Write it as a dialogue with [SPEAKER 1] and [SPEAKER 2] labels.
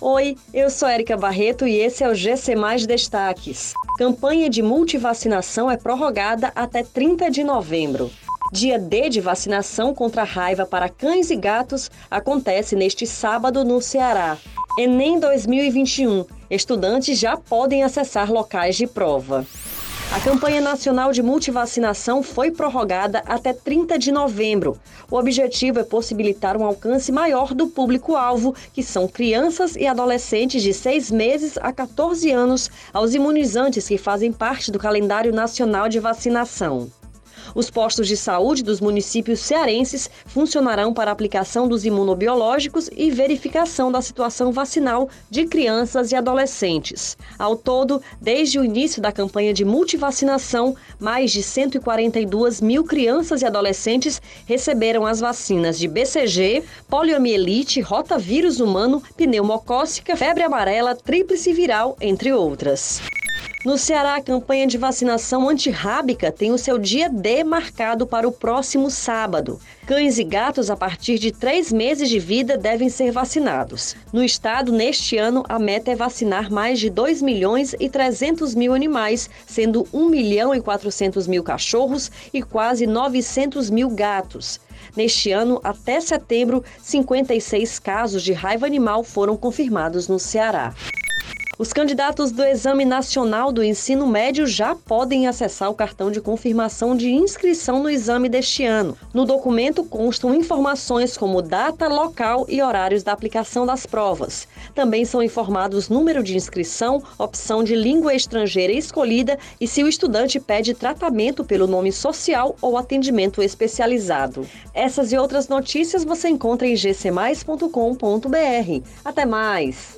[SPEAKER 1] Oi, eu sou Érica Barreto e esse é o GC Mais Destaques. Campanha de multivacinação é prorrogada até 30 de novembro. Dia D de vacinação contra a raiva para cães e gatos acontece neste sábado no Ceará. Enem 2021. Estudantes já podem acessar locais de prova. A campanha nacional de multivacinação foi prorrogada até 30 de novembro. O objetivo é possibilitar um alcance maior do público-alvo, que são crianças e adolescentes de 6 meses a 14 anos, aos imunizantes que fazem parte do calendário nacional de vacinação. Os postos de saúde dos municípios cearenses funcionarão para aplicação dos imunobiológicos e verificação da situação vacinal de crianças e adolescentes. Ao todo, desde o início da campanha de multivacinação, mais de 142 mil crianças e adolescentes receberam as vacinas de BCG, poliomielite, rotavírus humano, pneumocócica, febre amarela, tríplice viral, entre outras. No Ceará, a campanha de vacinação antirrábica tem o seu dia D marcado para o próximo sábado. Cães e gatos a partir de três meses de vida devem ser vacinados. No estado, neste ano, a meta é vacinar mais de 2 milhões e 300 mil animais, sendo 1 milhão e 400 mil cachorros e quase 900 mil gatos. Neste ano, até setembro, 56 casos de raiva animal foram confirmados no Ceará. Os candidatos do Exame Nacional do Ensino Médio já podem acessar o cartão de confirmação de inscrição no exame deste ano. No documento constam informações como data, local e horários da aplicação das provas. Também são informados número de inscrição, opção de língua estrangeira escolhida e se o estudante pede tratamento pelo nome social ou atendimento especializado. Essas e outras notícias você encontra em gcmais.com.br. Até mais!